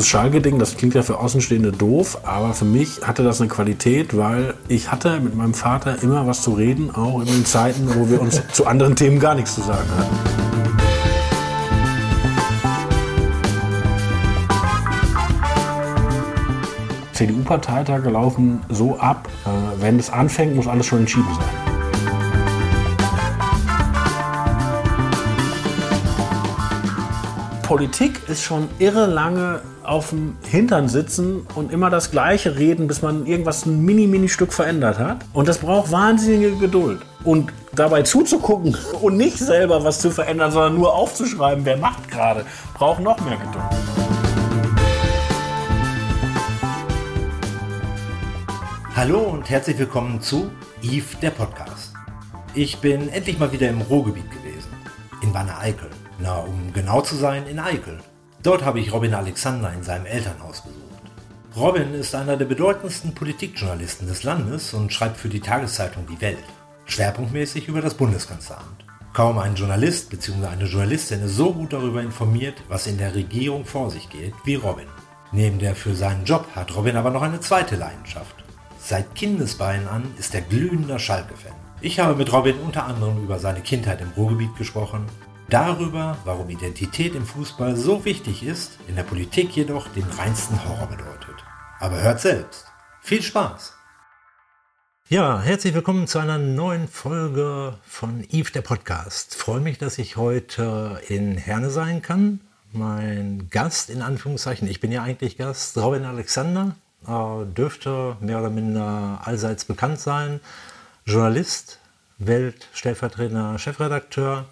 dieses Schalke-Ding, das klingt ja für Außenstehende doof, aber für mich hatte das eine Qualität, weil ich hatte mit meinem Vater immer was zu reden, auch in den Zeiten, wo wir uns zu anderen Themen gar nichts zu sagen hatten. CDU-Parteitage laufen so ab, äh, wenn es anfängt, muss alles schon entschieden sein. Politik ist schon irre lange auf dem Hintern sitzen und immer das Gleiche reden, bis man irgendwas ein mini, mini Stück verändert hat. Und das braucht wahnsinnige Geduld. Und dabei zuzugucken und nicht selber was zu verändern, sondern nur aufzuschreiben, wer macht gerade, braucht noch mehr Geduld. Hallo und herzlich willkommen zu Eve der Podcast. Ich bin endlich mal wieder im Ruhrgebiet gewesen, in Wanne-Eickel. Na, um genau zu sein, in Eickel. Dort habe ich Robin Alexander in seinem Elternhaus besucht. Robin ist einer der bedeutendsten Politikjournalisten des Landes und schreibt für die Tageszeitung Die Welt. Schwerpunktmäßig über das Bundeskanzleramt. Kaum ein Journalist bzw. eine Journalistin ist so gut darüber informiert, was in der Regierung vor sich geht, wie Robin. Neben der für seinen Job hat Robin aber noch eine zweite Leidenschaft. Seit Kindesbeinen an ist er glühender Schalke-Fan. Ich habe mit Robin unter anderem über seine Kindheit im Ruhrgebiet gesprochen, darüber, warum Identität im Fußball so wichtig ist, in der Politik jedoch den reinsten Horror bedeutet. Aber hört selbst. Viel Spaß! Ja, herzlich willkommen zu einer neuen Folge von Eve der Podcast. freue mich, dass ich heute in Herne sein kann. Mein Gast, in Anführungszeichen, ich bin ja eigentlich Gast, Robin Alexander, äh, dürfte mehr oder minder allseits bekannt sein. Journalist, Weltstellvertretender Chefredakteur,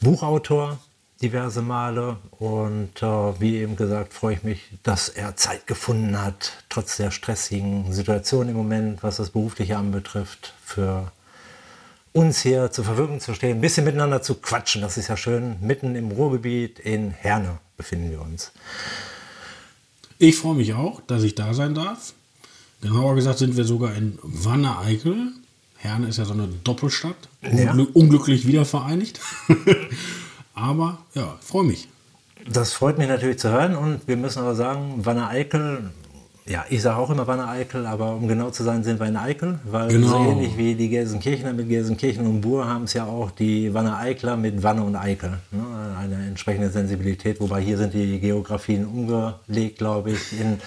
Buchautor diverse Male und äh, wie eben gesagt freue ich mich, dass er Zeit gefunden hat, trotz der stressigen Situation im Moment, was das Berufliche anbetrifft, für uns hier zur Verfügung zu stehen, ein bisschen miteinander zu quatschen. Das ist ja schön. Mitten im Ruhrgebiet in Herne befinden wir uns. Ich freue mich auch, dass ich da sein darf. Genauer gesagt sind wir sogar in Wanne-Eickel. Herne ist ja so eine Doppelstadt, ja. unglücklich wieder vereinigt. aber ja, freue mich. Das freut mich natürlich zu hören und wir müssen aber sagen, Wanne Eickel, ja, ich sage auch immer Wanne Eickel, aber um genau zu sein, sind wir in Eickel, weil genau. so ähnlich wie die Gelsenkirchener mit Gelsenkirchen und Bur haben es ja auch die Wanne Eikler mit Wanne und Eickel. Ne? Eine entsprechende Sensibilität, wobei hier sind die Geografien umgelegt, glaube ich, in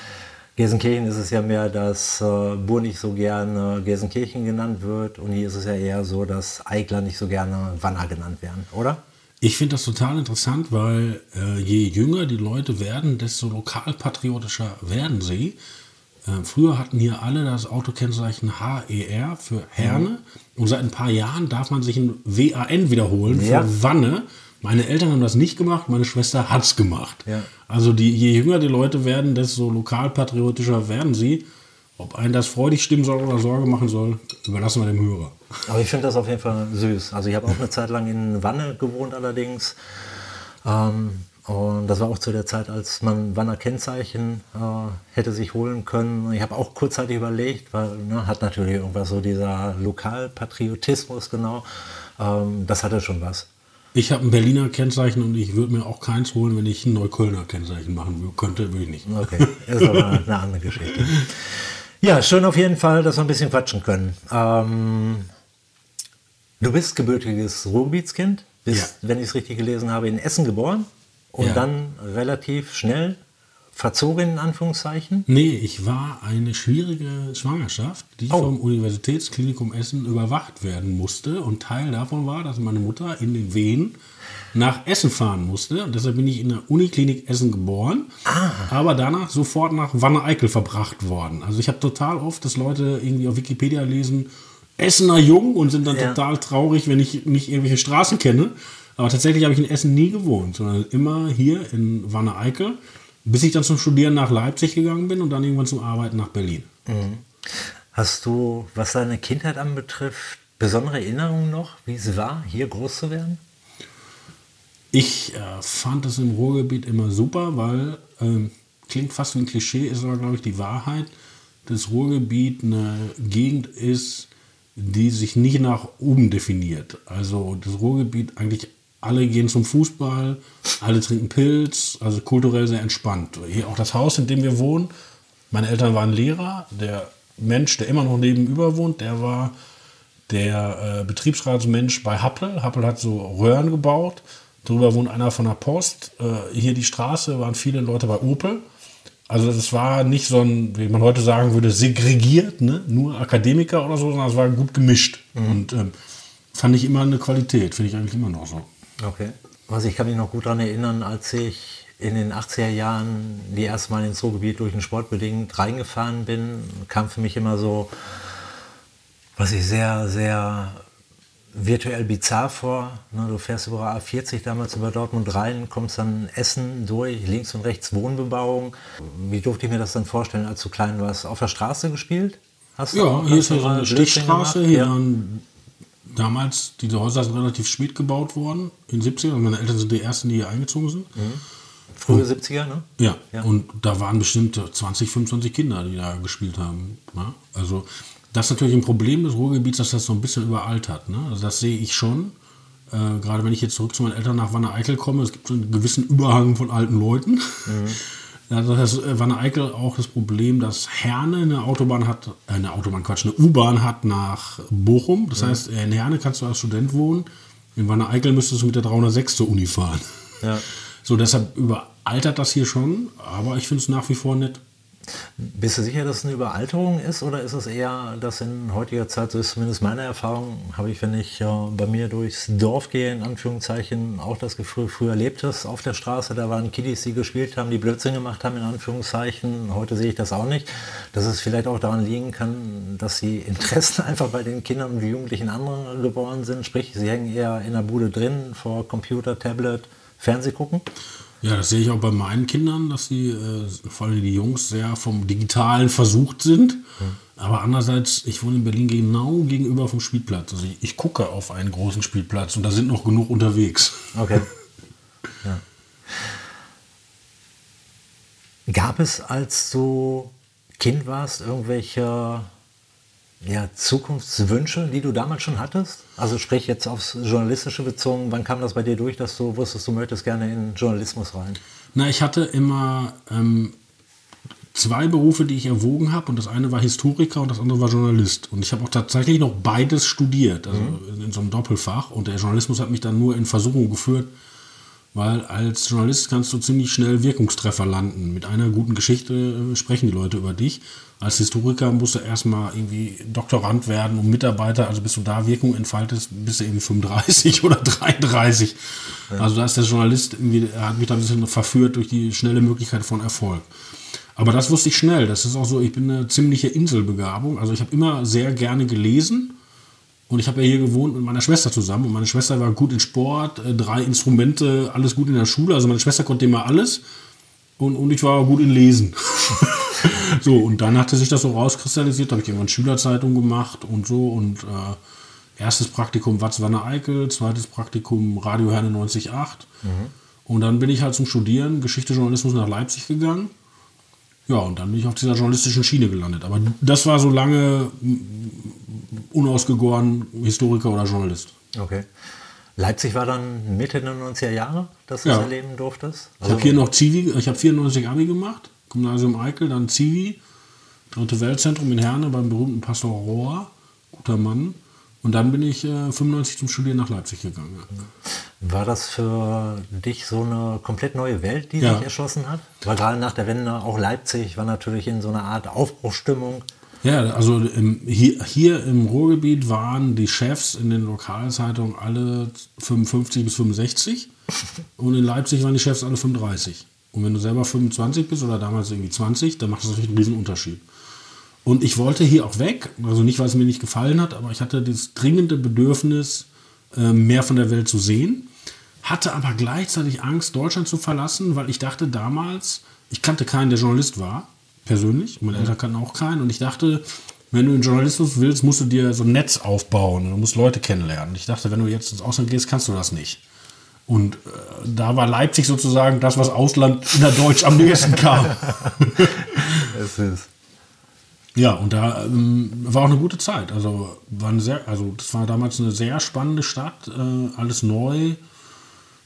Gelsenkirchen ist es ja mehr, dass äh, Bur nicht so gerne Gelsenkirchen genannt wird und hier ist es ja eher so, dass Eigler nicht so gerne Wanner genannt werden, oder? Ich finde das total interessant, weil äh, je jünger die Leute werden, desto lokalpatriotischer werden sie. Äh, früher hatten hier alle das Autokennzeichen HER für Herne mhm. und seit ein paar Jahren darf man sich ein WAN wiederholen ja. für Wanne. Meine Eltern haben das nicht gemacht, meine Schwester hat es gemacht. Ja. Also die, je jünger die Leute werden, desto lokalpatriotischer werden sie. Ob einen das freudig stimmen soll oder Sorge machen soll, überlassen wir dem Hörer. Aber ich finde das auf jeden Fall süß. Also ich habe auch eine Zeit lang in Wanne gewohnt allerdings. Ähm, und das war auch zu der Zeit, als man Wanner Kennzeichen äh, hätte sich holen können. Ich habe auch kurzzeitig überlegt, weil ne, hat natürlich irgendwas so dieser Lokalpatriotismus genau. Ähm, das hatte schon was. Ich habe ein Berliner Kennzeichen und ich würde mir auch keins holen, wenn ich ein Neuköllner Kennzeichen machen könnte, würde ich nicht. Okay, das ist aber eine andere Geschichte. Ja, schön auf jeden Fall, dass wir ein bisschen quatschen können. Ähm, du bist gebürtiges Ruhrgebietskind, bist, ja. wenn ich es richtig gelesen habe, in Essen geboren und ja. dann relativ schnell verzogen, in Anführungszeichen? Nee, ich war eine schwierige Schwangerschaft, die oh. vom Universitätsklinikum Essen überwacht werden musste. Und Teil davon war, dass meine Mutter in den Wehen nach Essen fahren musste. Und deshalb bin ich in der Uniklinik Essen geboren, ah. aber danach sofort nach Wanne-Eickel verbracht worden. Also ich habe total oft, dass Leute irgendwie auf Wikipedia lesen, Essener Jung und sind dann ja. total traurig, wenn ich nicht irgendwelche Straßen kenne. Aber tatsächlich habe ich in Essen nie gewohnt, sondern immer hier in Wanne-Eickel. Bis ich dann zum Studieren nach Leipzig gegangen bin und dann irgendwann zum Arbeiten nach Berlin. Mhm. Hast du, was deine Kindheit anbetrifft, besondere Erinnerungen noch, wie es war, hier groß zu werden? Ich äh, fand es im Ruhrgebiet immer super, weil, äh, klingt fast wie ein Klischee, ist aber, glaube ich, die Wahrheit, dass Ruhrgebiet eine Gegend ist, die sich nicht nach oben definiert. Also das Ruhrgebiet eigentlich alle gehen zum Fußball, alle trinken Pilz, also kulturell sehr entspannt. Hier auch das Haus, in dem wir wohnen, meine Eltern waren Lehrer, der Mensch, der immer noch nebenüber wohnt, der war der äh, Betriebsratsmensch bei Happel. Happel hat so Röhren gebaut. Darüber wohnt einer von der Post. Äh, hier die Straße waren viele Leute bei Opel. Also das war nicht so ein, wie man heute sagen würde, segregiert, ne? nur Akademiker oder so, sondern es war gut gemischt. Mhm. Und ähm, fand ich immer eine Qualität, finde ich eigentlich immer noch so. Okay. Also ich kann mich noch gut daran erinnern, als ich in den 80er Jahren die erste Mal ins Ruhrgebiet durch den Sport bedingt reingefahren bin, kam für mich immer so, was ich sehr, sehr virtuell bizarr vor. Du fährst über A40 damals über Dortmund rein, kommst dann Essen durch, links und rechts Wohnbebauung. Wie durfte ich mir das dann vorstellen, als du klein warst? Auf der Straße gespielt? Hast ja, hier ist ja so eine Stichstraße. Hier ja. Damals, diese Häuser sind relativ spät gebaut worden, in den 70ern. Meine Eltern sind die ersten, die hier eingezogen sind. Mhm. Frühe 70er, ne? Ja, ja, und da waren bestimmt 20, 25 Kinder, die da gespielt haben. Ne? Also das ist natürlich ein Problem des Ruhrgebiets, dass das so ein bisschen überaltert. Ne? Also das sehe ich schon. Äh, gerade wenn ich jetzt zurück zu meinen Eltern nach Wanne-Eickel komme, es gibt so einen gewissen Überhang von alten Leuten. Mhm. Also das äh, Wanne-Eickel auch das Problem, dass Herne eine Autobahn hat, äh, eine Autobahn, Quatsch, eine U-Bahn hat nach Bochum. Das mhm. heißt, in Herne kannst du als Student wohnen. In Wanne-Eickel müsstest du mit der 306 zur Uni fahren. Ja. So, deshalb überaltert das hier schon, aber ich finde es nach wie vor nett. Bist du sicher, dass es eine Überalterung ist oder ist es eher, dass in heutiger Zeit, so ist zumindest meine Erfahrung, habe ich, wenn ich äh, bei mir durchs Dorf gehe, in Anführungszeichen, auch das Gefühl, früher erlebt es auf der Straße, da waren Kiddies, die gespielt haben, die Blödsinn gemacht haben, in Anführungszeichen. Heute sehe ich das auch nicht. Dass es vielleicht auch daran liegen kann, dass die Interessen einfach bei den Kindern und Jugendlichen andere geworden sind. Sprich, sie hängen eher in der Bude drin, vor Computer, Tablet, Fernseh gucken. Ja, das sehe ich auch bei meinen Kindern, dass sie, äh, vor allem die Jungs, sehr vom Digitalen versucht sind. Mhm. Aber andererseits, ich wohne in Berlin genau gegenüber vom Spielplatz. Also ich, ich, gucke auf einen großen Spielplatz und da sind noch genug unterwegs. Okay. Ja. Gab es, als du Kind warst, irgendwelche ja, Zukunftswünsche, die du damals schon hattest? Also sprich jetzt aufs Journalistische bezogen, wann kam das bei dir durch, dass du wusstest, du möchtest gerne in Journalismus rein? Na, ich hatte immer ähm, zwei Berufe, die ich erwogen habe und das eine war Historiker und das andere war Journalist. Und ich habe auch tatsächlich noch beides studiert, also mhm. in, in so einem Doppelfach. Und der Journalismus hat mich dann nur in Versuchung geführt, weil als Journalist kannst du ziemlich schnell Wirkungstreffer landen. Mit einer guten Geschichte äh, sprechen die Leute über dich. Als Historiker musst du erstmal irgendwie Doktorand werden und Mitarbeiter, also bis du da Wirkung entfaltest, bist du irgendwie 35 oder 33. Ja. Also da ist der Journalist irgendwie, er hat mich da ein bisschen verführt durch die schnelle Möglichkeit von Erfolg. Aber das wusste ich schnell. Das ist auch so, ich bin eine ziemliche Inselbegabung. Also ich habe immer sehr gerne gelesen und ich habe ja hier gewohnt mit meiner Schwester zusammen. Und meine Schwester war gut in Sport, äh, drei Instrumente, alles gut in der Schule. Also meine Schwester konnte immer alles. Und, und ich war gut in Lesen. so, und dann hatte sich das so rauskristallisiert. Da habe ich irgendwann Schülerzeitung gemacht und so. Und äh, erstes Praktikum Watzwanne Eickel, zweites Praktikum Radio Herne 98. Mhm. Und dann bin ich halt zum Studieren Geschichte Journalismus nach Leipzig gegangen. Ja, und dann bin ich auf dieser journalistischen Schiene gelandet. Aber das war so lange unausgegoren Historiker oder Journalist. Okay. Leipzig war dann Mitte der 90er Jahre, dass du ja. das erleben durftest? Also ich habe hier noch Zivi, ich habe 94 Abi gemacht, Gymnasium Eickel, dann Zivi, Dritte Weltzentrum in Herne beim berühmten Pastor Rohr, guter Mann. Und dann bin ich äh, 95 zum Studieren nach Leipzig gegangen. War das für dich so eine komplett neue Welt, die ja. sich erschlossen hat? Weil gerade nach der Wende auch Leipzig war natürlich in so einer Art Aufbruchstimmung. Ja, also im, hier, hier im Ruhrgebiet waren die Chefs in den Lokalzeitungen alle 55 bis 65 und in Leipzig waren die Chefs alle 35. Und wenn du selber 25 bist oder damals irgendwie 20, dann macht das natürlich einen riesen Unterschied. Und ich wollte hier auch weg, also nicht, weil es mir nicht gefallen hat, aber ich hatte das dringende Bedürfnis, ähm, mehr von der Welt zu sehen, hatte aber gleichzeitig Angst, Deutschland zu verlassen, weil ich dachte damals, ich kannte keinen, der Journalist war persönlich. Meine Eltern kannten auch keinen. Und ich dachte, wenn du in Journalismus willst, musst du dir so ein Netz aufbauen du musst Leute kennenlernen. Ich dachte, wenn du jetzt ins Ausland gehst, kannst du das nicht. Und äh, da war Leipzig sozusagen das, was Ausland in der Deutsch am nächsten kam. es ist. Ja, und da ähm, war auch eine gute Zeit. Also, war eine sehr, also das war damals eine sehr spannende Stadt, äh, alles neu.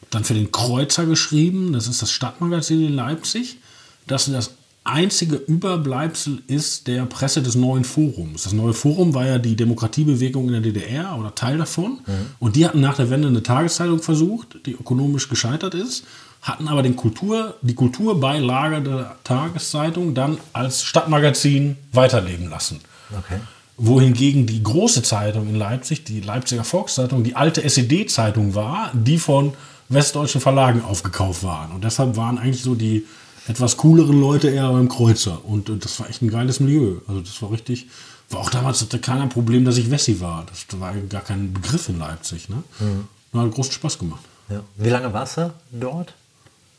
dann für den Kreuzer geschrieben, das ist das Stadtmagazin in Leipzig, das das einzige Überbleibsel ist der Presse des neuen Forums. Das neue Forum war ja die Demokratiebewegung in der DDR oder Teil davon. Mhm. Und die hatten nach der Wende eine Tageszeitung versucht, die ökonomisch gescheitert ist, hatten aber den Kultur, die Kulturbeilage der Tageszeitung dann als Stadtmagazin weiterleben lassen. Okay. Wohingegen die große Zeitung in Leipzig, die Leipziger Volkszeitung, die alte SED-Zeitung war, die von westdeutschen Verlagen aufgekauft waren. Und deshalb waren eigentlich so die etwas cooleren Leute eher beim Kreuzer. Und, und das war echt ein geiles Milieu. Also das war richtig, war auch damals hatte keiner Problem, dass ich Wessi war. Das war gar kein Begriff in Leipzig. Ne? Mhm. Hat großen Spaß gemacht. Ja. Wie lange warst du dort?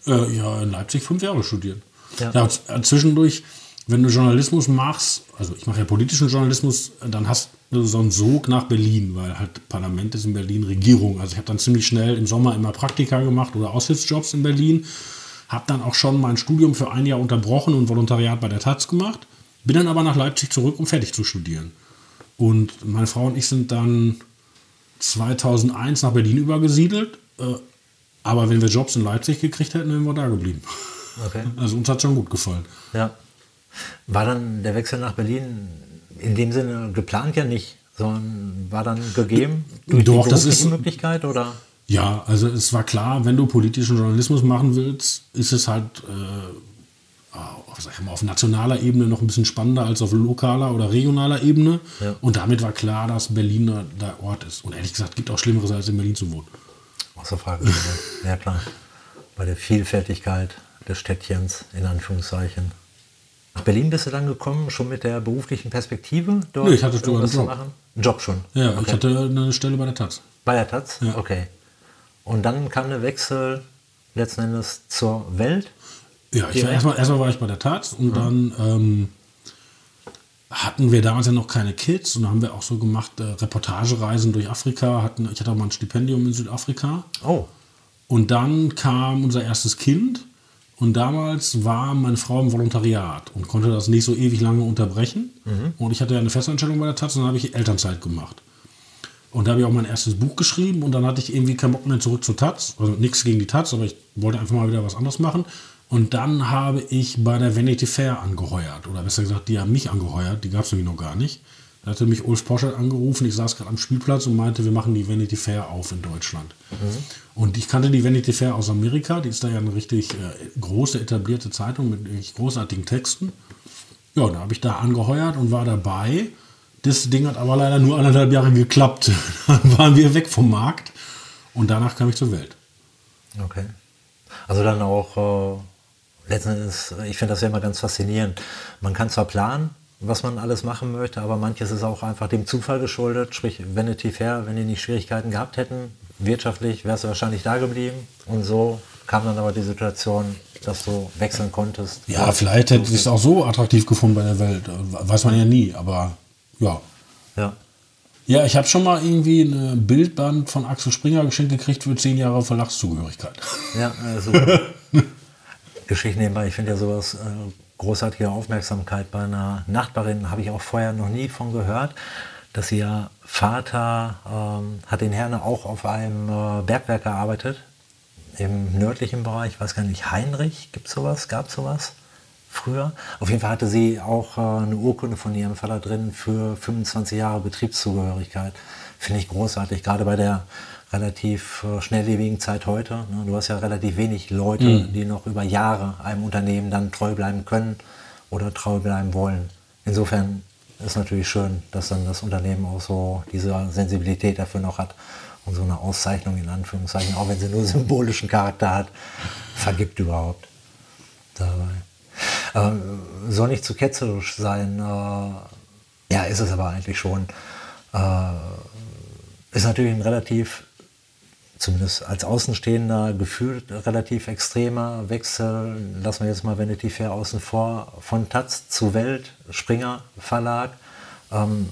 Äh, ja, in Leipzig fünf Jahre studiert. Ja. ja. zwischendurch, wenn du Journalismus machst, also ich mache ja politischen Journalismus, dann hast du so einen Sog nach Berlin, weil halt Parlament ist in Berlin, Regierung. Also ich habe dann ziemlich schnell im Sommer immer Praktika gemacht oder Aushilfsjobs in Berlin habe dann auch schon mein Studium für ein Jahr unterbrochen und Volontariat bei der Taz gemacht. Bin dann aber nach Leipzig zurück, um fertig zu studieren. Und meine Frau und ich sind dann 2001 nach Berlin übergesiedelt. Äh, aber wenn wir Jobs in Leipzig gekriegt hätten, wären wir da geblieben. Okay. Also uns hat schon gut gefallen. Ja. War dann der Wechsel nach Berlin in dem Sinne geplant ja nicht, sondern war dann gegeben durch Doch, die das ist Möglichkeit oder? Ja, also es war klar, wenn du politischen Journalismus machen willst, ist es halt äh, mal, auf nationaler Ebene noch ein bisschen spannender als auf lokaler oder regionaler Ebene. Ja. Und damit war klar, dass Berlin der Ort ist. Und ehrlich gesagt, gibt auch Schlimmeres, als in Berlin zu wohnen. Außer Frage. ja, klar. Bei der Vielfältigkeit des Städtchens, in Anführungszeichen. Nach Berlin bist du dann gekommen, schon mit der beruflichen Perspektive dort? Nee, ich hatte sogar einen Job. Einen Job schon? Ja, okay. ich hatte eine Stelle bei der Taz. Bei der Taz? Ja. Okay. Und dann kam der Wechsel letzten Endes zur Welt. Ja, ich war erstmal, erstmal war ich bei der Taz und mhm. dann ähm, hatten wir damals ja noch keine Kids und dann haben wir auch so gemacht, äh, Reportagereisen durch Afrika. Hatten, ich hatte auch mal ein Stipendium in Südafrika. Oh. Und dann kam unser erstes Kind und damals war meine Frau im Volontariat und konnte das nicht so ewig lange unterbrechen. Mhm. Und ich hatte ja eine Festanstellung bei der Taz und dann habe ich Elternzeit gemacht. Und da habe ich auch mein erstes Buch geschrieben und dann hatte ich irgendwie keinen Bock mehr zurück zur Taz. Also nichts gegen die Taz, aber ich wollte einfach mal wieder was anderes machen. Und dann habe ich bei der Vanity Fair angeheuert. Oder besser gesagt, die haben mich angeheuert. Die gab es nämlich noch gar nicht. Da hatte mich Ulf Poschert angerufen. Ich saß gerade am Spielplatz und meinte, wir machen die Vanity Fair auf in Deutschland. Mhm. Und ich kannte die Vanity Fair aus Amerika. Die ist da ja eine richtig äh, große, etablierte Zeitung mit großartigen Texten. Ja, da habe ich da angeheuert und war dabei. Das Ding hat aber leider nur anderthalb Jahre geklappt. Dann waren wir weg vom Markt und danach kam ich zur Welt. Okay. Also dann auch äh, letztendlich, ich finde das ja immer ganz faszinierend. Man kann zwar planen, was man alles machen möchte, aber manches ist auch einfach dem Zufall geschuldet. Sprich, Vanity Fair, wenn die nicht Schwierigkeiten gehabt hätten, wirtschaftlich, wärst du wahrscheinlich da geblieben. Und so kam dann aber die Situation, dass du wechseln konntest. Ja, vielleicht hätte ich es auch so attraktiv gefunden bei der Welt. Weiß man ja nie, aber ja. Ja. Ja, ich habe schon mal irgendwie ein Bildband von Axel Springer geschenkt gekriegt für zehn Jahre Verlagszugehörigkeit. Ja, äh, super. Geschichten nebenbei, ich finde ja sowas äh, großartige Aufmerksamkeit bei einer Nachbarin, habe ich auch vorher noch nie von gehört, dass ihr Vater ähm, hat in Herne auch auf einem äh, Bergwerk gearbeitet, im nördlichen Bereich, ich weiß gar nicht, Heinrich, gibt es sowas, gab es sowas? Früher. Auf jeden Fall hatte sie auch äh, eine Urkunde von ihrem Vater drin für 25 Jahre Betriebszugehörigkeit. Finde ich großartig, gerade bei der relativ äh, schnelllebigen Zeit heute. Ne? Du hast ja relativ wenig Leute, mhm. die noch über Jahre einem Unternehmen dann treu bleiben können oder treu bleiben wollen. Insofern ist natürlich schön, dass dann das Unternehmen auch so diese Sensibilität dafür noch hat und so eine Auszeichnung in Anführungszeichen, auch wenn sie nur symbolischen Charakter hat, vergibt überhaupt dabei. Äh, soll nicht zu ketzerisch sein. Äh, ja, ist es aber eigentlich schon. Äh, ist natürlich ein relativ, zumindest als Außenstehender, gefühlt relativ extremer Wechsel. Lassen wir jetzt mal Vanity Fair außen vor. Von Taz zu Welt, Springer Verlag. Ähm,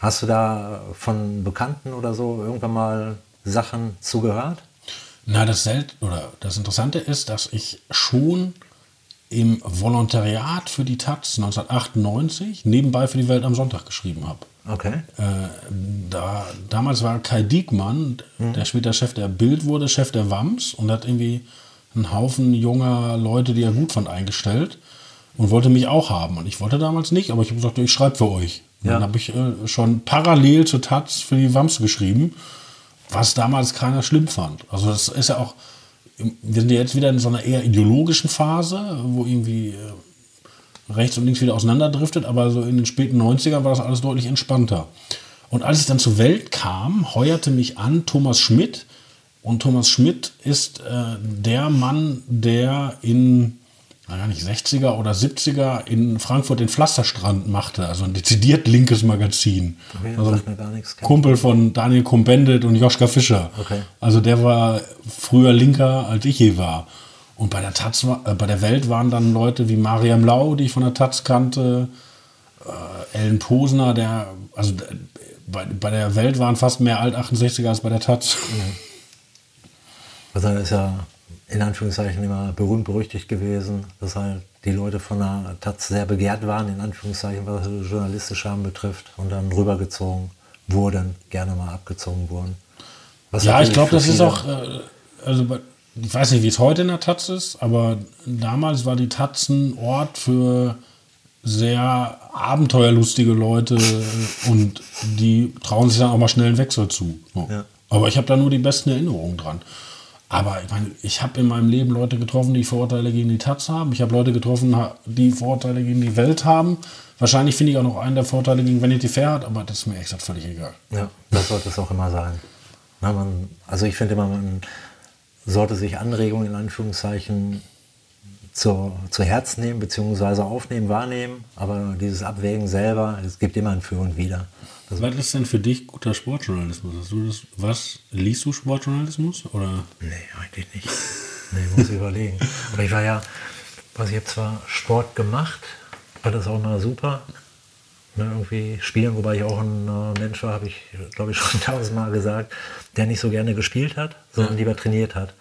hast du da von Bekannten oder so irgendwann mal Sachen zugehört? Na, das Sel oder das Interessante ist, dass ich schon im Volontariat für die Taz 1998 nebenbei für die Welt am Sonntag geschrieben habe. Okay. Äh, da, damals war Kai Diekmann, Mhm. der später Chef der Bild wurde, Chef der WAMS und hat irgendwie einen Haufen junger Leute, die er gut fand, eingestellt und wollte mich auch haben. Und ich wollte damals nicht, aber ich habe gesagt, ich schreibe für euch. Und Ja. Dann habe ich äh, schon parallel zur Taz für die WAMS geschrieben, was damals keiner schlimm fand. Also das ist ja auch, wir sind ja jetzt wieder in so einer eher ideologischen Phase, wo irgendwie äh, rechts und links wieder auseinanderdriftet, aber so in den späten 90ern war das alles deutlich entspannter. Und als ich dann zur Welt kam, heuerte mich an Thomas Schmidt. Und Thomas Schmidt ist äh, der Mann, der in, gar nicht 60er oder 70er in Frankfurt den Pflasterstrand machte, also ein dezidiert linkes Magazin. Okay, also. Kumpel von Daniel Kumbendit und Joschka Fischer. Okay. Also der war früher linker, als ich je war. Und bei der Taz, äh, bei der Welt waren dann Leute wie Mariam Lau, die ich von der Taz kannte, äh, Ellen Posner, der, also äh, bei, bei der Welt waren fast mehr Alt-68er als bei der Taz. Also das ist ja in Anführungszeichen immer berühmt berüchtigt gewesen, dass halt die Leute von der Taz sehr begehrt waren, in Anführungszeichen, was das journalistische Haben betrifft, und dann rübergezogen wurden, gerne mal abgezogen wurden. Was Ja, ich glaube, das ist auch, äh, also ich weiß nicht, wie es heute in der Taz ist, aber damals war die Taz ein Ort für sehr abenteuerlustige Leute und die trauen sich dann auch mal schnell einen Wechsel zu. Ja. Aber ich habe da nur die besten Erinnerungen dran. Aber ich meine, ich habe in meinem Leben Leute getroffen, die Vorurteile gegen die Taz haben. Ich habe Leute getroffen, die Vorurteile gegen die Welt haben. Wahrscheinlich finde ich auch noch einen der Vorteile gegen Vanity Fair hat, aber das ist mir echt völlig egal. Ja, das sollte es auch immer sein. Na, man, also ich finde immer, man sollte sich Anregungen in Anführungszeichen zu, zu Herz nehmen, beziehungsweise aufnehmen, wahrnehmen, aber dieses Abwägen selber, es gibt immer ein Für und Wider. Das, Was ist denn für dich guter Sportjournalismus? Hast du das, was liest du Sportjournalismus? Oder? nee, eigentlich nicht. Nee, muss ich überlegen. Aber ich war ja, was ich habe zwar Sport gemacht, war das auch mal super. Ne, irgendwie spielen, wobei ich auch ein äh, Mensch war, habe ich, glaube ich, schon tausendmal gesagt, der nicht so gerne gespielt hat, sondern lieber trainiert hat.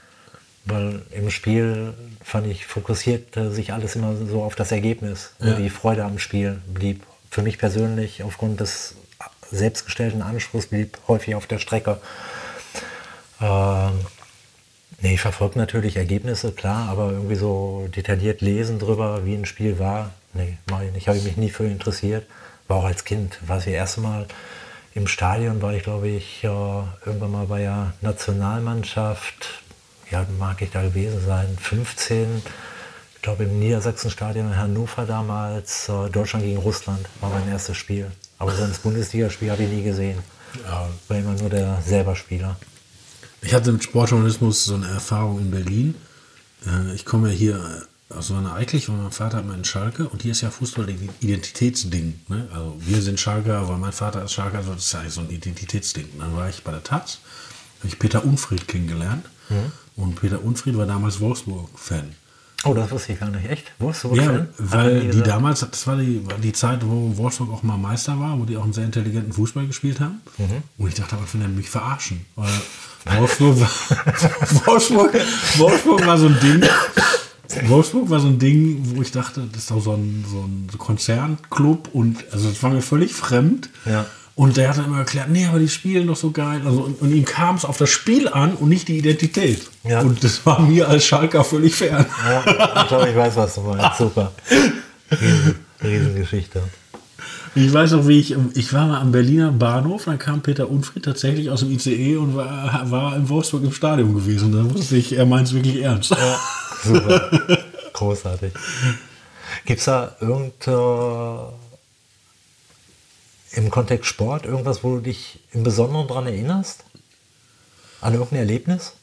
Weil im Spiel fand ich, fokussierte sich alles immer so auf das Ergebnis. Ja. Und die Freude am Spiel blieb für mich persönlich aufgrund des selbstgestellten Anspruchs blieb häufig auf der Strecke. Ähm, nee, ich verfolge natürlich Ergebnisse, klar, aber irgendwie so detailliert lesen drüber, wie ein Spiel war, nee, mache ich nicht. Habe ich mich nie für interessiert. War auch als Kind, war es das erste Mal im Stadion, war ich glaube ich irgendwann mal bei der Nationalmannschaft, ja, mag ich da gewesen sein, 15, ich glaube im Niedersachsenstadion in Hannover damals, äh, Deutschland gegen Russland war mein erstes Spiel. Aber sonst Bundesligaspiel habe ich nie gesehen. Ja. War immer nur der selber Spieler. Ich hatte mit Sportjournalismus so eine Erfahrung in Berlin. Äh, Ich komme ja hier aus so einer Eichlich, weil mein Vater hat in Schalke und hier ist ja Fußball ein Identitätsding. Ne? Also wir sind Schalker, weil mein Vater ist Schalker, also das ist ja eigentlich so ein Identitätsding. Und dann war ich bei der Taz, habe ich Peter Unfried kennengelernt und Peter Unfried war damals Wolfsburg-Fan. Oh, das wusste ich gar nicht. Echt? Wolfsburg Ja, weil die gesagt. damals, das war die, war die Zeit, wo Wolfsburg auch mal Meister war, wo die auch einen sehr intelligenten Fußball gespielt haben. Mhm. Und ich dachte, aber wenn er mich verarschen. Weil Wolfsburg, war, Wolfsburg, Wolfsburg war so ein Ding. Wolfsburg war so ein Ding, wo ich dachte, das ist doch so ein, so ein Konzernclub und also das war mir völlig fremd. Ja. Und der hat dann immer erklärt, nee, aber die spielen doch so geil. Also, und, und ihm kam es auf das Spiel an und nicht die Identität. Ja. Und das war mir als Schalker völlig fern. Ja, ich glaube, ich weiß, was du meinst. Super. Riesen, Riesengeschichte. Ich weiß noch, wie ich, ich war mal am Berliner Bahnhof, dann kam Peter Unfried tatsächlich aus dem ICE und war, war in Wolfsburg im Stadion gewesen. Da wusste ich, er meint es wirklich ernst. Ja, super. Großartig. Gibt es da irgend, äh, im Kontext Sport irgendwas, wo du dich im Besonderen daran erinnerst? An irgendein Erlebnis?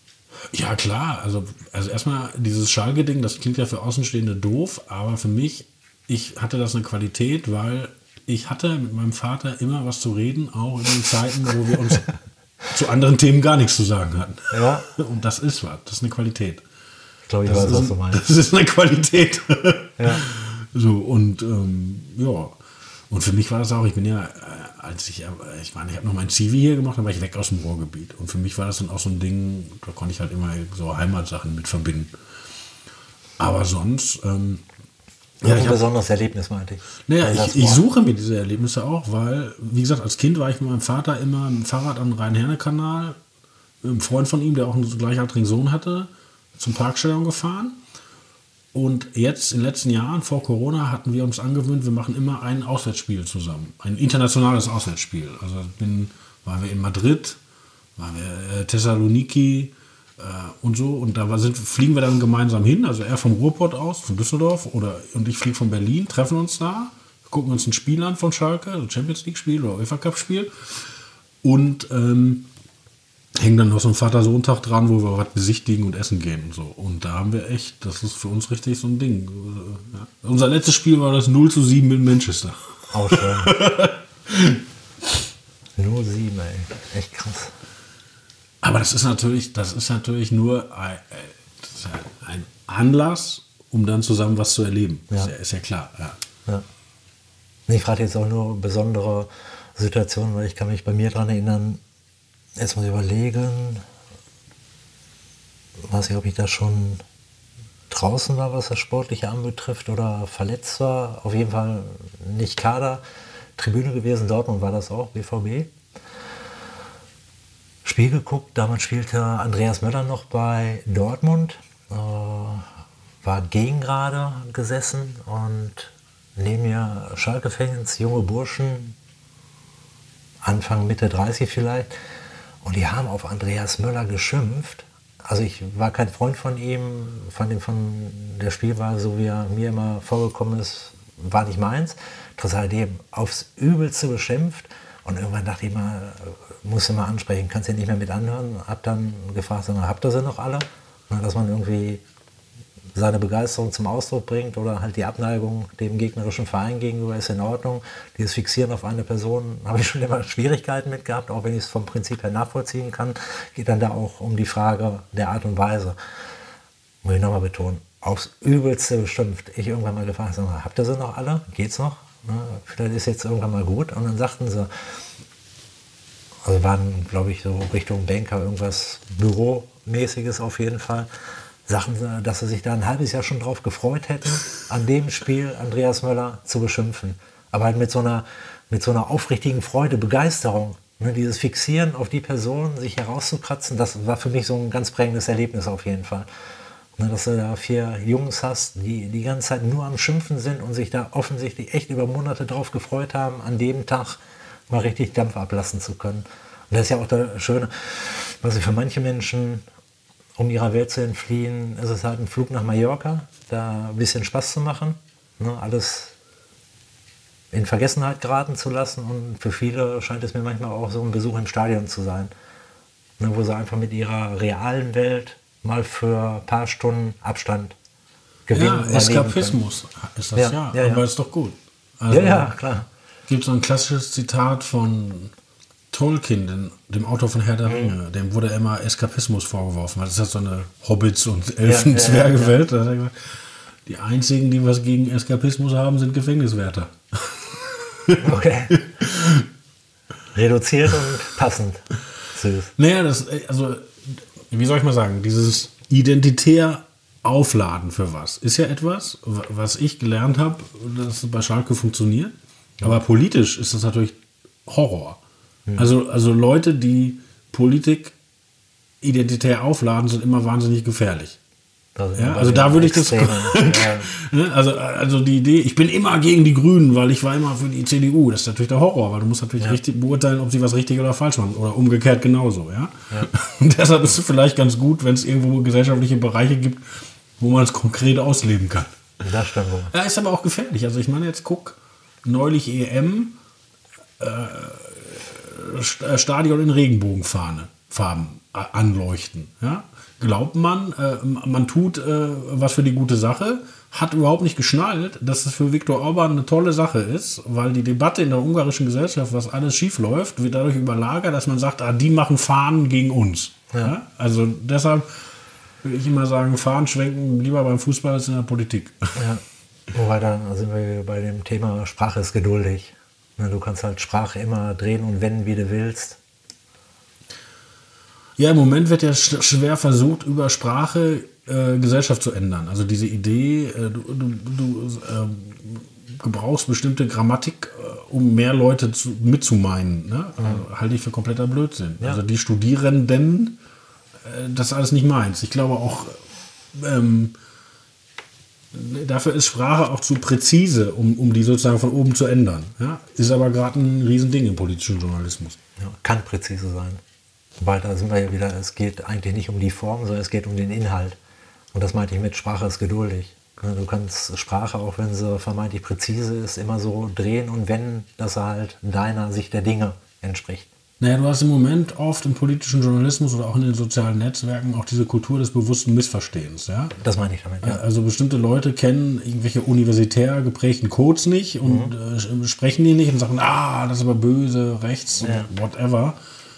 Ja, klar. Also, also erstmal dieses Schalke-Ding, das klingt ja für Außenstehende doof, aber für mich, ich hatte das eine Qualität, weil ich hatte mit meinem Vater immer was zu reden, auch in den Zeiten, wo wir uns zu anderen Themen gar nichts zu sagen hatten. Ja. Und das ist was, das ist eine Qualität. Ich glaube, ich Das weiß, ist, was du meinst. das ist eine Qualität. Ja. So, und ähm, ja. Und für mich war das auch, ich bin ja, äh, als ich, äh, ich meine, ich habe noch mein Zivi hier gemacht, dann war ich weg aus dem Ruhrgebiet. Und für mich war das dann auch so ein Ding, da konnte ich halt immer so Heimatsachen mit verbinden. Aber sonst, ähm, Ja, ein besonderes Erlebnis, meinte ich. Naja, ich, ich, suche mir diese Erlebnisse auch, weil, wie gesagt, als Kind war ich mit meinem Vater immer im Fahrrad am Rhein-Herne-Kanal, ein Freund von ihm, der auch einen gleichaltrigen Sohn hatte, zum Parkstellung gefahren. Und jetzt in den letzten Jahren vor Corona hatten wir uns angewöhnt, wir machen immer ein Auswärtsspiel zusammen. Ein internationales Auswärtsspiel. Also bin, waren wir in Madrid, waren wir äh, Thessaloniki äh, und so. Und da sind, fliegen wir dann gemeinsam hin. Also er vom Ruhrpott aus, von Düsseldorf, oder und ich fliege von Berlin, treffen uns da, gucken uns ein Spiel an von Schalke, also Champions League-Spiel oder UEFA Cup-Spiel. Und ähm, hängen dann noch so ein Vater-Sohn-Tag dran, wo wir was besichtigen und essen gehen und so. Und da haben wir echt, das ist für uns richtig so ein Ding. Ja. Unser letztes Spiel war das 0 zu 7 in Manchester. Auch schön. 0 7, ey. Echt krass. Aber das ist natürlich, das ist natürlich nur ein, ein Anlass, um dann zusammen was zu erleben. Ja. Ist, ja, ist ja klar. Ja. Ich frage jetzt auch nur besondere Situationen, weil ich kann mich bei mir daran erinnern, Jetzt muss ich überlegen, weiß ich, ob ich da schon draußen war, was das Sportliche anbetrifft oder verletzt war. Auf jeden Fall nicht Kader. Tribüne gewesen, Dortmund war das auch, BVB. Spiel geguckt, damals spielte Andreas Möller noch bei Dortmund, äh, war gegen gerade gesessen und neben mir Schalke-Fans, junge Burschen, Anfang, Mitte 30 vielleicht, und die haben auf Andreas Möller geschimpft. Also ich war kein Freund von ihm, von, dem, von der Spielweise, so wie er mir immer vorgekommen ist, war nicht meins. Trotz alledem aufs Übelste beschimpft. Und irgendwann dachte ich mal, musste mal ansprechen, kannst du nicht mehr mit anhören. Hab dann gefragt, habt ihr sie noch alle? Dass man irgendwie seine Begeisterung zum Ausdruck bringt oder halt die Abneigung dem gegnerischen Verein gegenüber ist in Ordnung. Dieses Fixieren auf eine Person habe ich schon immer Schwierigkeiten mit gehabt, auch wenn ich es vom Prinzip her nachvollziehen kann. Geht dann da auch um die Frage der Art und Weise. Muss ich nochmal betonen, aufs Übelste beschimpft. Ich irgendwann mal gefragt, mal, habt ihr sie noch alle? Geht's noch? Na, vielleicht ist jetzt irgendwann mal gut. Und dann sagten sie, also waren, glaube ich, so Richtung Banker irgendwas Büromäßiges auf jeden Fall sagten dass sie sich da ein halbes Jahr schon drauf gefreut hätten, an dem Spiel Andreas Möller zu beschimpfen. Aber halt mit so einer, mit so einer aufrichtigen Freude, Begeisterung. Ne, dieses Fixieren auf die Person, sich herauszukratzen, das war für mich so ein ganz prägendes Erlebnis auf jeden Fall. Ne, dass du da vier Jungs hast, die die ganze Zeit nur am Schimpfen sind und sich da offensichtlich echt über Monate drauf gefreut haben, an dem Tag mal richtig Dampf ablassen zu können. Und das ist ja auch das Schöne, was ich für manche Menschen um ihrer Welt zu entfliehen, ist es halt ein Flug nach Mallorca, da ein bisschen Spaß zu machen, ne, alles in Vergessenheit geraten zu lassen. Und für viele scheint es mir manchmal auch so ein Besuch im Stadion zu sein, ne, wo sie einfach mit ihrer realen Welt mal für ein paar Stunden Abstand gewinnen. Ja, Eskapismus ist das ja, ja, ja aber ist doch gut. Also, ja, ja, klar. Gibt so ein klassisches Zitat von Tolkien, dem, dem Autor von Herr der mhm. Ringe, dem wurde immer Eskapismus vorgeworfen. Das ist ja so eine Hobbits- und Elfen-Zwergewelt. Ja, ja, ja. Die einzigen, die was gegen Eskapismus haben, sind Gefängniswärter. Okay. Reduziert und passend. Süß. Naja, das, also, wie soll ich mal sagen, dieses identitär Aufladen für was ist ja etwas, was ich gelernt habe, dass bei Schalke funktioniert. Aber politisch ist das natürlich Horror. Mhm. Also, also Leute, die Politik identitär aufladen, sind immer wahnsinnig gefährlich. Ja, also da würde ich das. Ne, also, also die Idee, ich bin immer gegen die Grünen, weil ich war immer für die CDU. Das ist natürlich der Horror, weil du musst natürlich ja. richtig beurteilen, ob sie was richtig oder falsch machen. Oder umgekehrt genauso, ja. ja. Und deshalb ist es vielleicht ganz gut, wenn es irgendwo gesellschaftliche Bereiche gibt, wo man es konkret ausleben kann. Das stimmt wohl. Ja, ist aber auch gefährlich. Also ich meine, jetzt guck, neulich EM, äh, Stadion in Regenbogenfarben äh, anleuchten. Ja? Glaubt man, äh, man tut äh, was für die gute Sache, hat überhaupt nicht geschnallt, dass es für Viktor Orban eine tolle Sache ist, weil die Debatte in der ungarischen Gesellschaft, was alles schief läuft, wird dadurch überlagert, dass man sagt, ah, die machen Fahnen gegen uns. Ja. Ja? Also deshalb würde ich immer sagen, Fahnen schwenken lieber beim Fußball als in der Politik. Ja. Wobei da sind wir bei dem Thema Sprache ist geduldig. Du kannst halt Sprache immer drehen und wenden, wie du willst. Ja, im Moment wird ja schwer versucht, über Sprache äh, Gesellschaft zu ändern. Also diese Idee, äh, du, du, du äh, gebrauchst bestimmte Grammatik, äh, um mehr Leute zu, mitzumeinen, ne? Mhm. halte ich für kompletter Blödsinn. Ja. Also die Studierenden, äh, das ist alles nicht meins. Ich glaube auch, ähm, dafür ist Sprache auch zu präzise, um, um die sozusagen von oben zu ändern. Ja? Ist aber gerade ein Riesending im politischen Journalismus. Ja, kann präzise sein. Weil da sind wir ja wieder, es geht eigentlich nicht um die Form, sondern es geht um den Inhalt. Und das meinte ich mit Sprache ist geduldig. Du kannst Sprache, auch wenn sie vermeintlich präzise ist, immer so drehen und wenden, dass sie halt deiner Sicht der Dinge entspricht. Naja, du hast im Moment oft im politischen Journalismus oder auch in den sozialen Netzwerken auch diese Kultur des bewussten Missverstehens. Ja? Das meine ich damit. Ja. Also bestimmte Leute kennen irgendwelche universitär geprägten Codes nicht und mhm. äh, sprechen die nicht und sagen, ah, das ist aber böse, rechts, ja. whatever.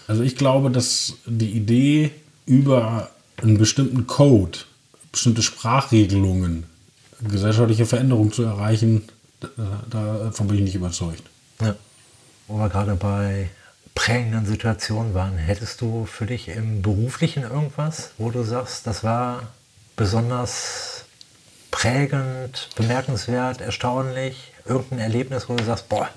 Also ich glaube, dass die Idee über einen bestimmten Code, bestimmte Sprachregelungen, gesellschaftliche Veränderungen zu erreichen, davon bin ich nicht überzeugt. Ja. Wo wir gerade bei prägenden Situationen waren, hättest du für dich im beruflichen irgendwas, wo du sagst, das war besonders prägend, bemerkenswert, erstaunlich, irgendein Erlebnis, wo du sagst, boah.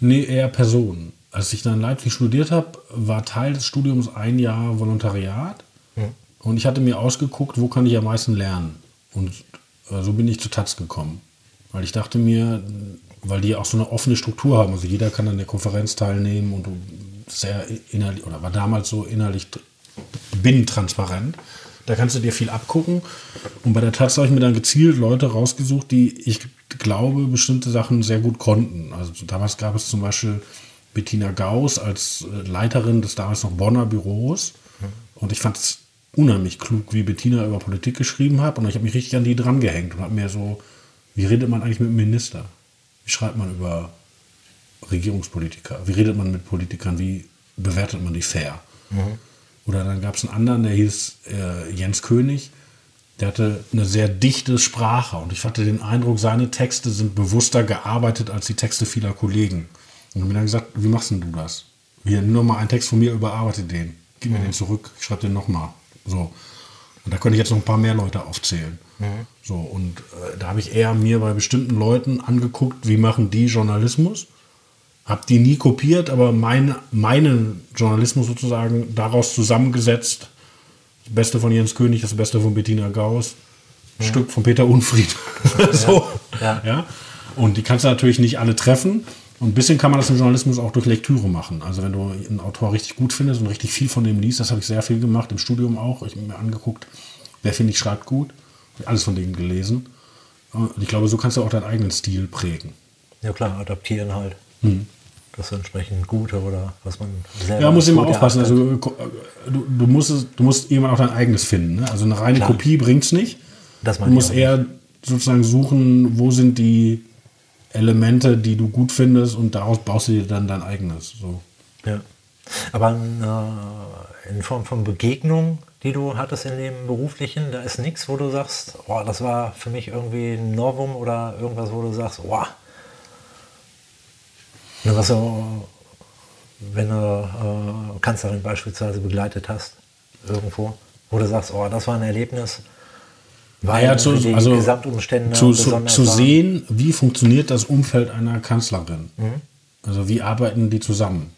Nee, eher Personen als ich dann in Leipzig studiert habe, war Teil des Studiums ein Jahr Volontariat. Mhm. Und ich hatte mir ausgeguckt, wo kann ich am meisten lernen. Und äh, so bin ich zu Taz gekommen. Weil ich dachte mir, weil die auch so eine offene Struktur haben. Also jeder kann an der Konferenz teilnehmen und sehr innerlich, oder war damals so innerlich binnentransparent. Da kannst du dir viel abgucken. Und bei der Taz habe ich mir dann gezielt Leute rausgesucht, die ich glaube, bestimmte Sachen sehr gut konnten. Also damals gab es zum Beispiel Bettina Gauss als äh, Leiterin des damals noch Bonner Büros. Und ich fand es unheimlich klug, wie Bettina über Politik geschrieben hat. Und ich habe mich richtig an die dran gehängt und habe mir so, wie redet man eigentlich mit einem Minister? Wie schreibt man über Regierungspolitiker? Wie redet man mit Politikern? Wie bewertet man die fair? Mhm. Oder dann gab es einen anderen, der hieß äh, Jens König. Der hatte eine sehr dichte Sprache und ich hatte den Eindruck, seine Texte sind bewusster gearbeitet als die Texte vieler Kollegen. Und mir dann gesagt, wie machst denn du das? Hier, nur mal einen Text von mir, überarbeite den. Gib mir mhm. den zurück, ich schreibe den nochmal. So. Und da könnte ich jetzt noch ein paar mehr Leute aufzählen. Mhm. So, und äh, da habe ich eher mir bei bestimmten Leuten angeguckt, wie machen die Journalismus. Habe die nie kopiert, aber mein, meinen Journalismus sozusagen daraus zusammengesetzt. Das Beste von Jens König, das Beste von Bettina Gauss, ein ja. Stück von Peter Unfried. so. Ja. ja. Und die kannst du natürlich nicht alle treffen. Und ein bisschen kann man das im Journalismus auch durch Lektüre machen. Also wenn du einen Autor richtig gut findest und richtig viel von dem liest, das habe ich sehr viel gemacht, im Studium auch. Ich habe mir angeguckt, wer finde ich schreibt gut. Alles von denen gelesen. Und ich glaube, so kannst du auch deinen eigenen Stil prägen. Ja klar, adaptieren halt. Hm. Das entsprechend gute oder was man selber. Ja, muss immer aufpassen. Also, du, du, musst, du musst irgendwann auch dein eigenes finden. Ne? Also eine reine klar. Kopie bringt es nicht. Du musst eher sozusagen suchen, wo sind die Elemente, die du gut findest und daraus baust du dir dann dein eigenes. So. Ja. Aber äh, in Form von Begegnung, die du hattest in dem beruflichen, da ist nichts, wo du sagst, oh, das war für mich irgendwie ein Novum oder irgendwas, wo du sagst, oh, was so, wenn du äh, Kanzlerin beispielsweise begleitet hast, irgendwo, wo du sagst, oh, das war ein Erlebnis, weil ja, zu, also Gesamtumstände zu, zu, zu sehen, wie funktioniert das Umfeld einer Kanzlerin. Mhm. Also wie arbeiten die zusammen?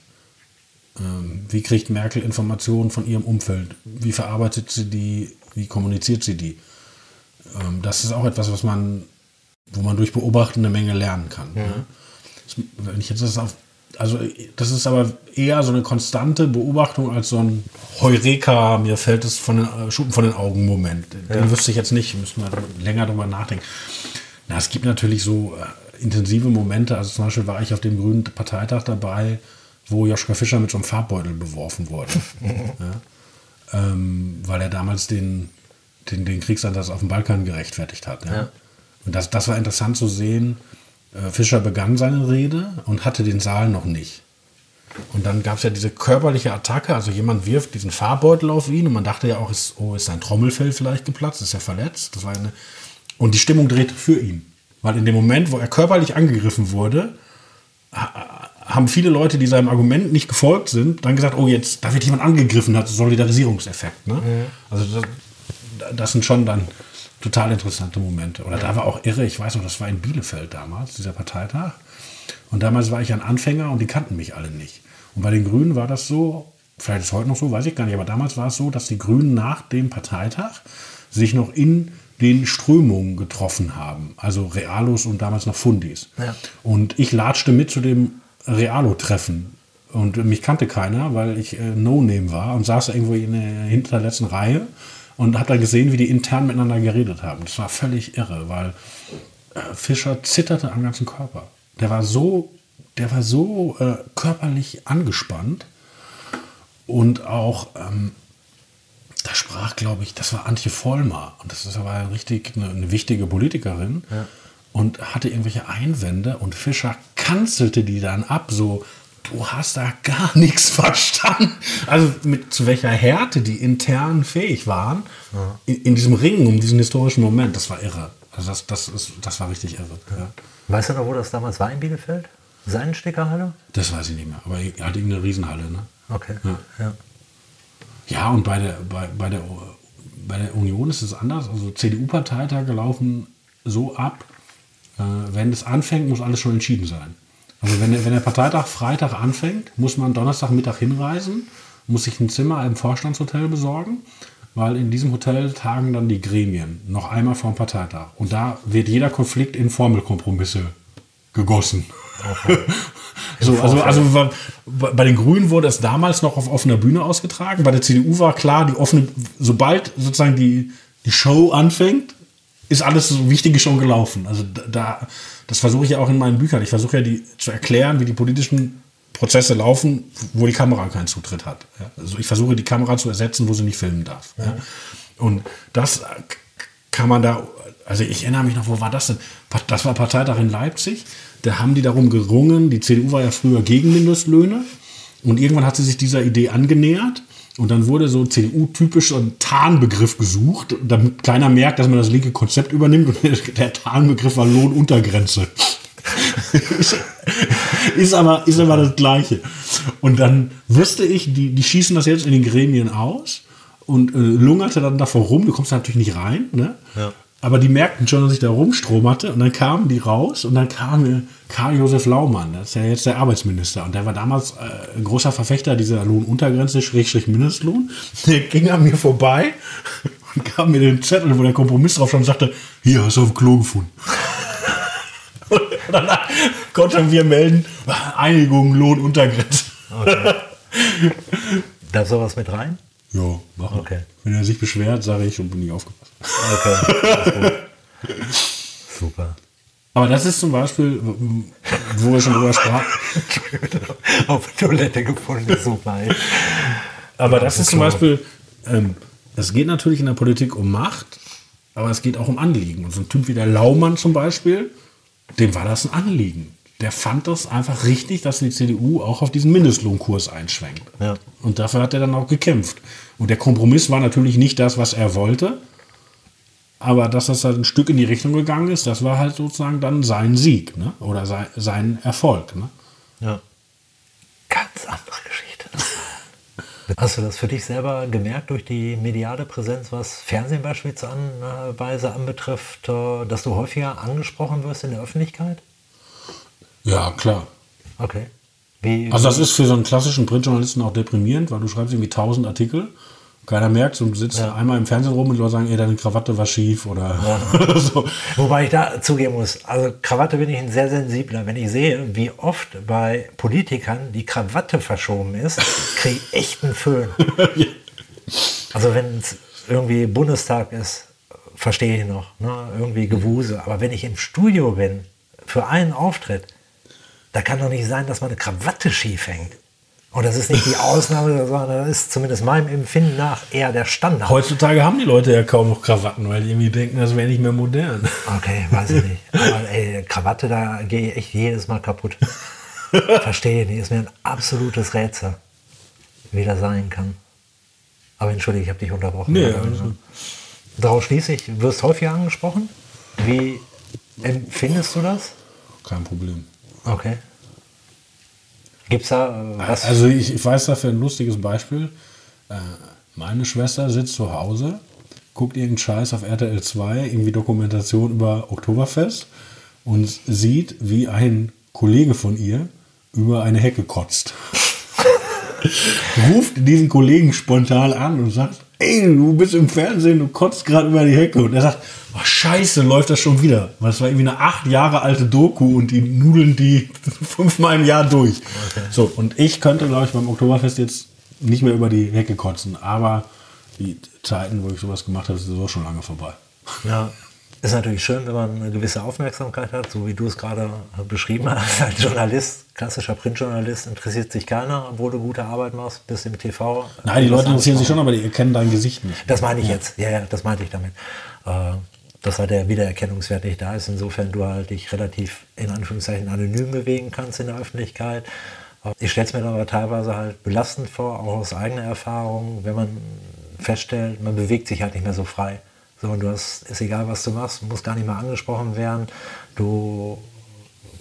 Ähm, wie kriegt Merkel Informationen von ihrem Umfeld? Wie verarbeitet sie die? Wie kommuniziert sie die? Ähm, das ist auch etwas, was man, wo man durch Beobachten eine Menge lernen kann. Mhm. Ne? Wenn ich jetzt das auf also das ist aber eher so eine konstante Beobachtung als so ein Heureka, mir fällt es von den äh, Schuppen von den Augen Moment. Den ja. wüsste ich jetzt nicht, müssen wir länger drüber nachdenken. Na, es gibt natürlich so äh, intensive Momente, also zum Beispiel war ich auf dem Grünen Parteitag dabei, wo Joschka Fischer mit so einem Farbbeutel beworfen wurde. ja? ähm, weil er damals den, den, den Kriegsansatz auf dem Balkan gerechtfertigt hat. Ja? Und das, das war interessant zu sehen, äh, Fischer begann seine Rede und hatte den Saal noch nicht. Und dann gab es ja diese körperliche Attacke, also jemand wirft diesen Farbbeutel auf ihn und man dachte ja auch, ist, oh, ist sein Trommelfell vielleicht geplatzt, ist er verletzt? Das war eine und die Stimmung drehte für ihn. Weil in dem Moment, wo er körperlich angegriffen wurde, haben viele Leute, die seinem Argument nicht gefolgt sind, dann gesagt, oh jetzt, da wird jemand angegriffen, hat Solidarisierungseffekt. Ne? Mhm. Also das, das, sind schon dann total interessante Momente. Oder da war auch irre, ich weiß noch, das war in Bielefeld damals, dieser Parteitag. Und damals war ich ein Anfänger und die kannten mich alle nicht. Und bei den Grünen war das so, vielleicht ist es heute noch so, weiß ich gar nicht, aber damals war es so, dass die Grünen nach dem Parteitag sich noch in den Strömungen getroffen haben. Also Realos und damals noch Fundis. Ja. Und ich latschte mit zu dem Realo-Treffen. Und mich kannte keiner, weil ich äh, No-Name war und saß irgendwo in der hinterletzten Reihe und habe da gesehen, wie die intern miteinander geredet haben. Das war völlig irre, weil äh, Fischer zitterte am ganzen Körper. Der war so, der war so äh, körperlich angespannt und auch ähm, da sprach, glaube ich, das war Antje Vollmer. Und das ist aber richtig eine, eine wichtige Politikerin. Ja. Und hatte irgendwelche Einwände und Fischer kanzelte die dann ab, so, du hast da gar nichts verstanden. Also mit zu welcher Härte die intern fähig waren, ja. in, in, diesem Ringen um diesen historischen Moment, das war irre. Also das, das, ist, das war richtig irre. Ja. Weißt du noch, wo das damals war in Bielefeld? Seidensteckerhalle? Das weiß ich nicht mehr, aber er hatte irgendeine Riesenhalle. Ne? Okay. Ja. Ja, und bei der, bei, bei, der, bei der Union ist es anders. Also CDU-Parteitage laufen so ab, wenn es anfängt, muss alles schon entschieden sein. Also wenn, wenn der Parteitag Freitag anfängt, muss man Donnerstagmittag hinreisen, muss sich ein Zimmer im Vorstandshotel besorgen, weil in diesem Hotel tagen dann die Gremien noch einmal vor dem Parteitag. Und da wird jeder Konflikt in Formelkompromisse gegossen. Okay. so, also, also bei den Grünen wurde es damals noch auf offener Bühne ausgetragen. Bei der CDU war klar, die offene, sobald sozusagen die, die Show anfängt, ist alles so Wichtige schon gelaufen. Also da, das versuche ich ja auch in meinen Büchern. Ich versuche ja die zu erklären, wie die politischen Prozesse laufen, wo die Kamera keinen Zutritt hat. Also ich versuche die Kamera zu ersetzen, wo sie nicht filmen darf. Ja? Und das kann man da, also ich erinnere mich noch, wo war das denn? Das war Parteitag in Leipzig. Da haben die darum gerungen, die CDU war ja früher gegen Mindestlöhne und irgendwann hat sie sich dieser Idee angenähert und dann wurde so CDU-typisch ein Tarnbegriff gesucht, damit keiner merkt, dass man das linke Konzept übernimmt und der Tarnbegriff war Lohnuntergrenze. ist, aber, ist aber das Gleiche. Und dann wusste ich, die, die schießen das jetzt in den Gremien aus und äh, lungerte dann davor rum. Du kommst da natürlich nicht rein. Ne? Ja. Aber die merkten schon, dass ich da rumstromerte und dann kamen die raus und dann kam Karl-Josef Laumann, das ist ja jetzt der Arbeitsminister und der war damals äh, ein großer Verfechter dieser Lohnuntergrenze, Schrägstrich Mindestlohn. Der ging an mir vorbei und gab mir den Zettel, wo der Kompromiss drauf stand und sagte, hier, hast du auf dem Klo gefunden. und dann konnten wir melden, Einigung, Lohnuntergrenze. Okay. Darf sowas mit rein? Ja, machen. Okay. Wenn er sich beschwert, sage ich und bin nicht aufgepasst. Okay, Super. Aber das ist zum Beispiel, wo wir schon drüber sprachen. Auf Toilette gefunden, super. Aber das ist zum Beispiel, ähm, es geht natürlich in der Politik um Macht, aber es geht auch um Anliegen. Und so ein Typ wie der Laumann zum Beispiel, dem war das ein Anliegen der fand das einfach richtig, dass die CDU auch auf diesen Mindestlohnkurs einschwenkt. Ja. Und dafür hat er dann auch gekämpft. Und der Kompromiss war natürlich nicht das, was er wollte, aber dass das halt ein Stück in die Richtung gegangen ist, das war halt sozusagen dann sein Sieg ne? oder sein, sein Erfolg. Ne? Ja. Ganz andere Geschichte. Hast du das für dich selber gemerkt durch die mediale Präsenz, was Fernsehen beispielsweise anbetrifft, äh, dass du häufiger angesprochen wirst in der Öffentlichkeit? Ja, klar. Okay. Wie, also das ist für so einen klassischen Printjournalisten auch deprimierend, weil du schreibst irgendwie tausend Artikel, keiner merkt und du sitzt ja. einmal im Fernsehen rum und Leute sagen, ey, deine Krawatte war schief oder ja. so. Wobei ich da zugeben muss, also Krawatte bin ich ein sehr sensibler. Wenn ich sehe, wie oft bei Politikern die Krawatte verschoben ist, kriege ich echt einen Föhn. ja. Also wenn es irgendwie Bundestag ist, verstehe ich noch, ne? irgendwie Gewuse. Aber wenn ich im Studio bin, für einen Auftritt, da kann doch nicht sein, dass man eine Krawatte schief hängt. Und das ist nicht die Ausnahme, sondern das ist zumindest meinem Empfinden nach eher der Standard. Heutzutage haben die Leute ja kaum noch Krawatten, weil die irgendwie denken, das wäre nicht mehr modern. Okay, weiß ich nicht. Aber ey, Krawatte, da gehe ich echt jedes Mal kaputt. Verstehe nicht. Ist mir ein absolutes Rätsel, wie das sein kann. Aber entschuldige, ich habe dich unterbrochen. Nee, also. Daraus schließe ich, wirst häufiger angesprochen. Wie empfindest du das? Kein Problem. Okay. Gibt es da äh, was? Also ich, ich weiß dafür ein lustiges Beispiel. Äh, meine Schwester sitzt zu Hause, guckt irgendeinen Scheiß auf RTL 2, irgendwie Dokumentation über Oktoberfest und sieht, wie ein Kollege von ihr über eine Hecke kotzt. Ruft diesen Kollegen spontan an und sagt, ey, du bist im Fernsehen, du kotzt gerade über die Hecke. Und er sagt, oh scheiße, läuft das schon wieder. Weil es war irgendwie eine acht Jahre alte Doku und die nudeln die fünfmal im Jahr durch. Okay. So, und ich könnte, glaube ich, beim Oktoberfest jetzt nicht mehr über die Hecke kotzen. Aber die Zeiten, wo ich sowas gemacht habe, sind so schon lange vorbei. Ja, ist natürlich schön, wenn man eine gewisse Aufmerksamkeit hat, so wie du es gerade beschrieben hast. Als Journalist, klassischer Printjournalist, interessiert sich keiner, obwohl du gute Arbeit machst, bist im TV. Nein, die Leute interessieren sich schon, aber die erkennen dein Gesicht nicht. Das meine ich ja. jetzt. Ja, ja, das meinte ich damit. Äh, dass halt der Wiedererkennungswert nicht da ist, insofern du halt dich relativ in Anführungszeichen anonym bewegen kannst in der Öffentlichkeit. Ich stelle es mir dann aber teilweise halt belastend vor, auch aus eigener Erfahrung, wenn man feststellt, man bewegt sich halt nicht mehr so frei. So, und du hast, ist egal, was du machst, musst gar nicht mehr angesprochen werden. Du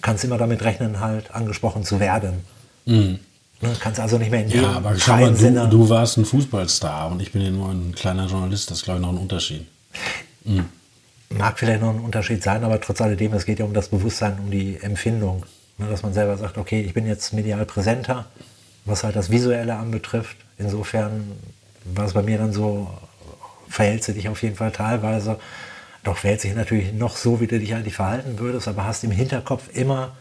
kannst immer damit rechnen, halt angesprochen zu werden. Mhm. Ne, kannst also nicht mehr in Ja, aber schau mal, du, du, warst ein Fußballstar und ich bin ja nur ein kleiner Journalist. Das ist, glaube ich, noch ein Unterschied. Mhm. Mag vielleicht noch ein Unterschied sein, aber trotz alledem, es geht ja um das Bewusstsein, um die Empfindung. Ne, dass man selber sagt, okay, ich bin jetzt medial präsenter, was halt das Visuelle anbetrifft. Insofern war es bei mir dann so verhältst du dich auf jeden Fall teilweise. Doch verhält sich natürlich noch so, wie du dich eigentlich verhalten würdest, aber hast im Hinterkopf immer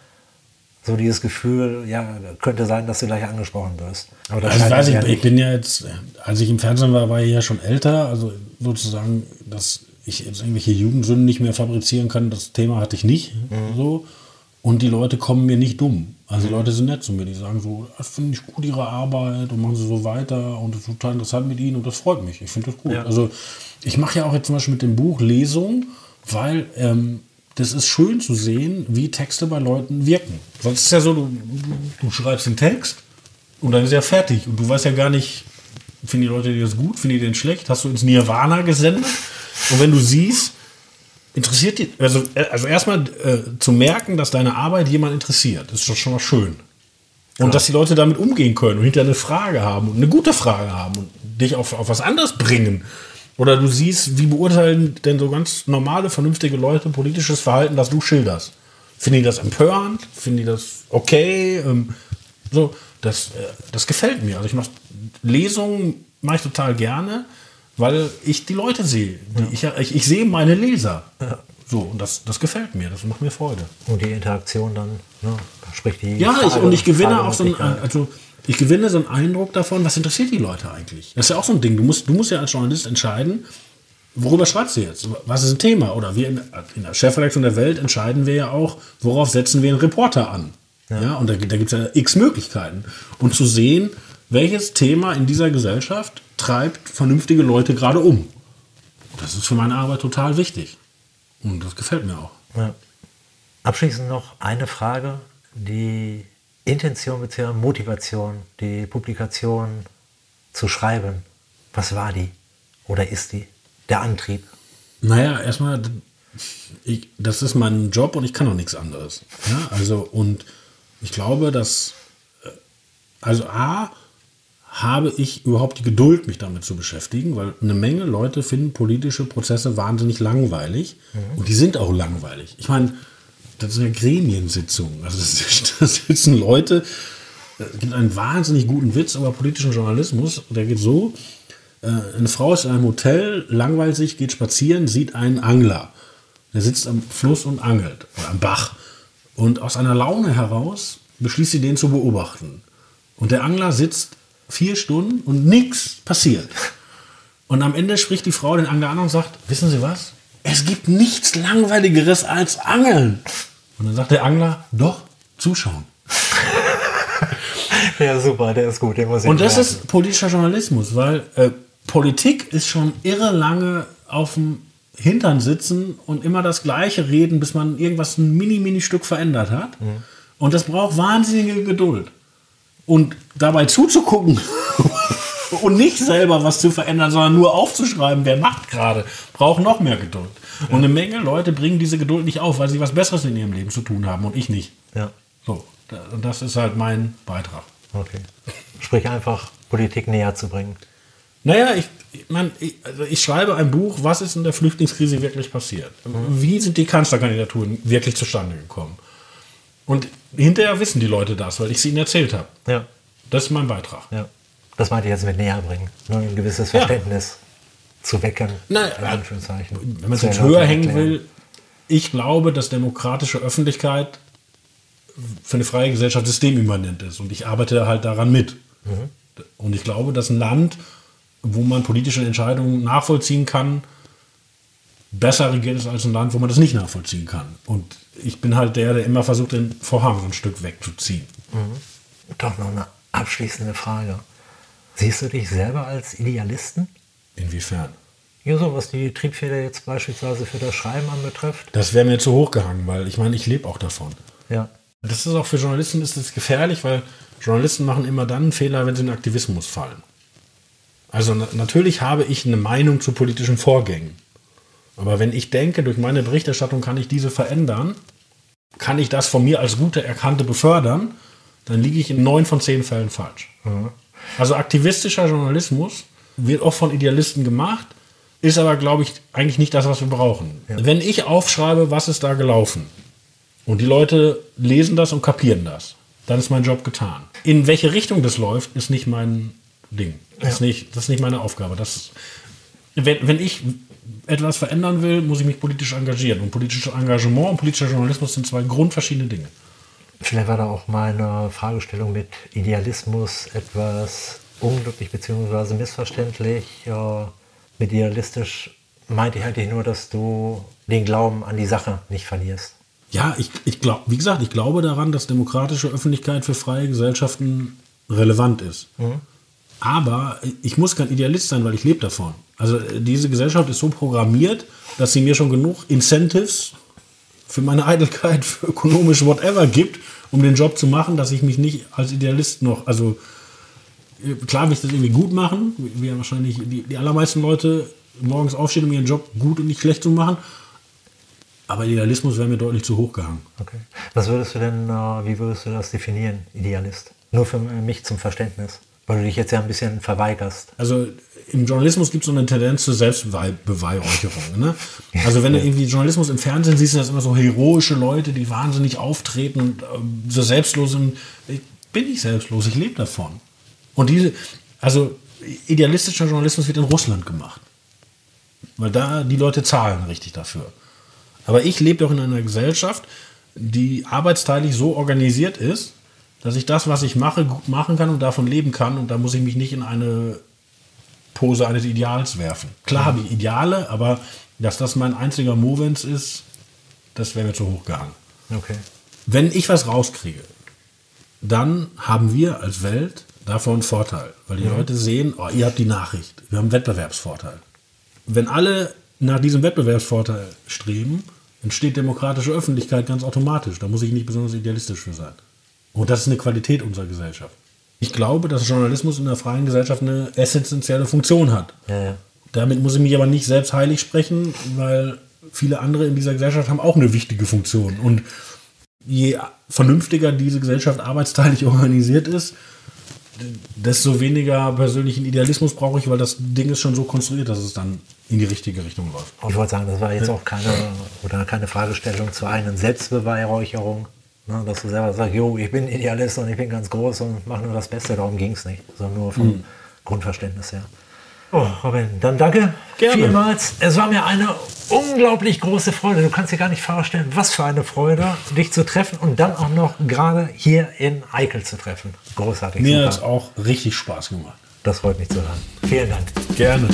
so dieses Gefühl, ja, könnte sein, dass du gleich angesprochen wirst. Aber also ich weiß nicht, ich bin ja jetzt, als ich im Fernsehen war, war ich ja schon älter, also sozusagen, dass ich jetzt irgendwelche Jugendsünden nicht mehr fabrizieren kann, das Thema hatte ich nicht mhm. so. Und die Leute kommen mir nicht dumm. Also die Leute sind nett zu mir, die sagen so, das finde ich gut, ihre Arbeit und machen sie so weiter und das ist total interessant mit ihnen und das freut mich. Ich finde das gut. Ja. Also ich mache ja auch jetzt zum Beispiel mit dem Buch Lesung, weil ähm, das ist schön zu sehen, wie Texte bei Leuten wirken. Sonst ist ja so, du, du schreibst den Text und dann ist er fertig und du weißt ja gar nicht, finden die Leute das gut, finden die den schlecht, hast du ins Nirvana gesendet und wenn du siehst, interessiert die, also, also erstmal äh, zu merken, dass deine Arbeit jemand interessiert, ist doch schon mal schön. Und ja. dass die Leute damit umgehen können und hinterher eine Frage haben und eine gute Frage haben und dich auf, auf was anderes bringen. Oder du siehst, wie beurteilen denn so ganz normale, vernünftige Leute politisches Verhalten, das du schilderst. Finden die das empörend? Finden die das okay? Ähm, so, das, äh, das gefällt mir. Also ich mache Lesungen mache ich total gerne weil ich die Leute sehe. Die, ja. ich, ich, ich, sehe meine Leser. Ja. So, und das, das gefällt mir, das macht mir Freude. Und die Interaktion dann, ne, sprich die. Ja, ich, und ich gewinne auch so einen, also ich gewinne so einen Eindruck davon, was interessiert die Leute eigentlich? Das ist ja auch so ein Ding. Du musst, du musst ja als Journalist entscheiden, worüber schreibst du jetzt? Was ist ein Thema? Oder wir in, in der Chefredaktion der Welt entscheiden wir ja auch, worauf setzen wir einen Reporter an. Ja, ja und da, da gibt es ja x Möglichkeiten. Und zu sehen, welches Thema in dieser Gesellschaft treibt vernünftige Leute gerade um. Das ist für meine Arbeit total wichtig. Und das gefällt mir auch. Ja. Abschließend noch eine Frage. Die Intention bzw. Motivation, die Publikation zu schreiben, was war die oder ist die? Der Antrieb? Naja, erstmal, ich, das ist mein Job und ich kann auch nichts anderes. Ja, also, und ich glaube, dass, äh, also A, habe ich überhaupt die Geduld, mich damit zu beschäftigen, weil eine Menge Leute finden politische Prozesse wahnsinnig langweilig mhm. und die sind auch langweilig. Ich meine, das ist eine Gremiensitzung. Also da sitzen Leute, es gibt einen wahnsinnig guten Witz über politischen Journalismus, der geht so, äh, eine Frau ist in einem Hotel, langweilt sich, geht spazieren, sieht einen Angler. Der sitzt am Fluss und angelt, oder am Bach. Und aus einer Laune heraus beschließt sie, den zu beobachten. Und der Angler sitzt vier Stunden und nichts passiert. Und am Ende spricht die Frau den Angler an und sagt, wissen Sie was? Es gibt nichts Langweiligeres als Angeln. Und dann sagt der Angler, doch, zuschauen. ja, super, der ist gut. Den muss ich und das merken. ist politischer Journalismus, weil äh, Politik ist schon irre lange auf dem Hintern sitzen und immer das Gleiche reden, bis man irgendwas ein mini-mini-Stück verändert hat. Mhm. Und das braucht wahnsinnige Geduld. Und dabei zuzugucken und nicht selber was zu verändern, sondern nur aufzuschreiben, wer macht gerade, braucht noch mehr Geduld. Ja. Und eine Menge Leute bringen diese Geduld nicht auf, weil sie was Besseres in ihrem Leben zu tun haben und ich nicht. Ja. So, Und das ist halt mein Beitrag. Okay. Sprich einfach, Politik näher zu bringen. Naja, ich, ich, mein, ich, also ich schreibe ein Buch, was ist in der Flüchtlingskrise wirklich passiert? Mhm. Wie sind die Kanzlerkandidaturen wirklich zustande gekommen? Und hinterher wissen die Leute das, weil ich es ihnen erzählt habe. Ja. Das ist mein Beitrag. Ja. Das meinte ich jetzt mit näher bringen. Nur ein gewisses Verständnis ja. zu wecken. Naja, wenn man es jetzt höher hängen will, ich glaube, dass demokratische Öffentlichkeit für eine freie Gesellschaft systemimmanent ist. Und ich arbeite halt daran mit. Mhm. Und ich glaube, dass ein Land, wo man politische Entscheidungen nachvollziehen kann, besser regiert ist als ein Land, wo man das nicht nachvollziehen kann. Und ich bin halt der, der immer versucht, den Vorhang ein Stück wegzuziehen. Mhm. Doch noch eine abschließende Frage. Siehst du dich selber als Idealisten? Inwiefern? Ja, so was die Triebfeder jetzt beispielsweise für das Schreiben anbetrifft. Das wäre mir zu hoch gehangen, weil ich meine, ich lebe auch davon. Ja. Das ist auch für Journalisten ist das gefährlich, weil Journalisten machen immer dann einen Fehler, wenn sie in Aktivismus fallen. Also na natürlich habe ich eine Meinung zu politischen Vorgängen. Aber wenn ich denke, durch meine Berichterstattung kann ich diese verändern, kann ich das von mir als gute Erkannte befördern, dann liege ich in neun von zehn Fällen falsch. Mhm. Also aktivistischer Journalismus wird oft von Idealisten gemacht, ist aber, glaube ich, eigentlich nicht das, was wir brauchen. Ja. Wenn ich aufschreibe, was ist da gelaufen, und die Leute lesen das und kapieren das. Dann ist mein Job getan. In welche Richtung das läuft, ist nicht mein Ding. Das, ja. ist, nicht, das ist nicht meine Aufgabe. Das, wenn, wenn ich etwas verändern will, muss ich mich politisch engagieren. Und politisches Engagement und politischer Journalismus sind zwei grundverschiedene Dinge. Vielleicht war da auch meine Fragestellung mit Idealismus etwas unglücklich bzw. missverständlich. mit idealistisch meinte ich eigentlich nur, dass du den Glauben an die Sache nicht verlierst. Ja, ich, ich glaube, wie gesagt, ich glaube daran, dass demokratische Öffentlichkeit für freie Gesellschaften relevant ist. Mhm. Aber ich muss kein Idealist sein, weil ich lebe davon. Also diese Gesellschaft ist so programmiert, dass sie mir schon genug Incentives für meine Eitelkeit, für ökonomisch whatever gibt, um den Job zu machen, dass ich mich nicht als Idealist noch, also klar will ich das irgendwie gut machen, wie ja wahrscheinlich die, die allermeisten Leute morgens aufstehen, um ihren Job gut und nicht schlecht zu machen. Aber Idealismus wäre mir deutlich zu hoch gehangen. Okay. Was würdest du denn, äh, wie würdest du das definieren, Idealist? Nur für mich zum Verständnis. Weil du dich jetzt ja ein bisschen verweigerst. Also im Journalismus gibt es so eine Tendenz zur Selbstbeweihräucherung. Ne? Also wenn du irgendwie Journalismus im Fernsehen siehst, sind das immer so heroische Leute, die wahnsinnig auftreten und ähm, so selbstlos sind. Ich bin nicht selbstlos, ich lebe davon. Und diese, also idealistischer Journalismus wird in Russland gemacht. Weil da die Leute zahlen richtig dafür. Aber ich lebe doch in einer Gesellschaft, die arbeitsteilig so organisiert ist, dass ich das, was ich mache, gut machen kann und davon leben kann. Und da muss ich mich nicht in eine Pose eines Ideals werfen. Klar habe ich Ideale, aber dass das mein einziger Movens ist, das wäre mir zu hoch gehangen. Okay. Wenn ich was rauskriege, dann haben wir als Welt davon einen Vorteil. Weil die mhm. Leute sehen, oh, ihr habt die Nachricht. Wir haben einen Wettbewerbsvorteil. Wenn alle nach diesem Wettbewerbsvorteil streben, entsteht demokratische Öffentlichkeit ganz automatisch. Da muss ich nicht besonders idealistisch für sein. Und das ist eine Qualität unserer Gesellschaft. Ich glaube, dass Journalismus in der freien Gesellschaft eine essentielle Funktion hat. Ja, ja. Damit muss ich mich aber nicht selbst heilig sprechen, weil viele andere in dieser Gesellschaft haben auch eine wichtige Funktion. Und je vernünftiger diese Gesellschaft arbeitsteilig organisiert ist, desto weniger persönlichen Idealismus brauche ich, weil das Ding ist schon so konstruiert, dass es dann in die richtige Richtung läuft. Ich wollte sagen, das war jetzt auch keine, oder keine Fragestellung zur eigenen Selbstbeweihräucherung. Ne, dass du selber sagst, jo, ich bin Idealist und ich bin ganz groß und mache nur das Beste, darum ging es nicht, sondern nur vom mhm. Grundverständnis her. Oh, Robin, dann danke Gerne. vielmals. Es war mir eine unglaublich große Freude. Du kannst dir gar nicht vorstellen, was für eine Freude, dich zu treffen und dann auch noch gerade hier in Eickel zu treffen. Großartig. Mir hat es auch richtig Spaß gemacht. Das freut mich zu hören. Vielen Dank. Gerne.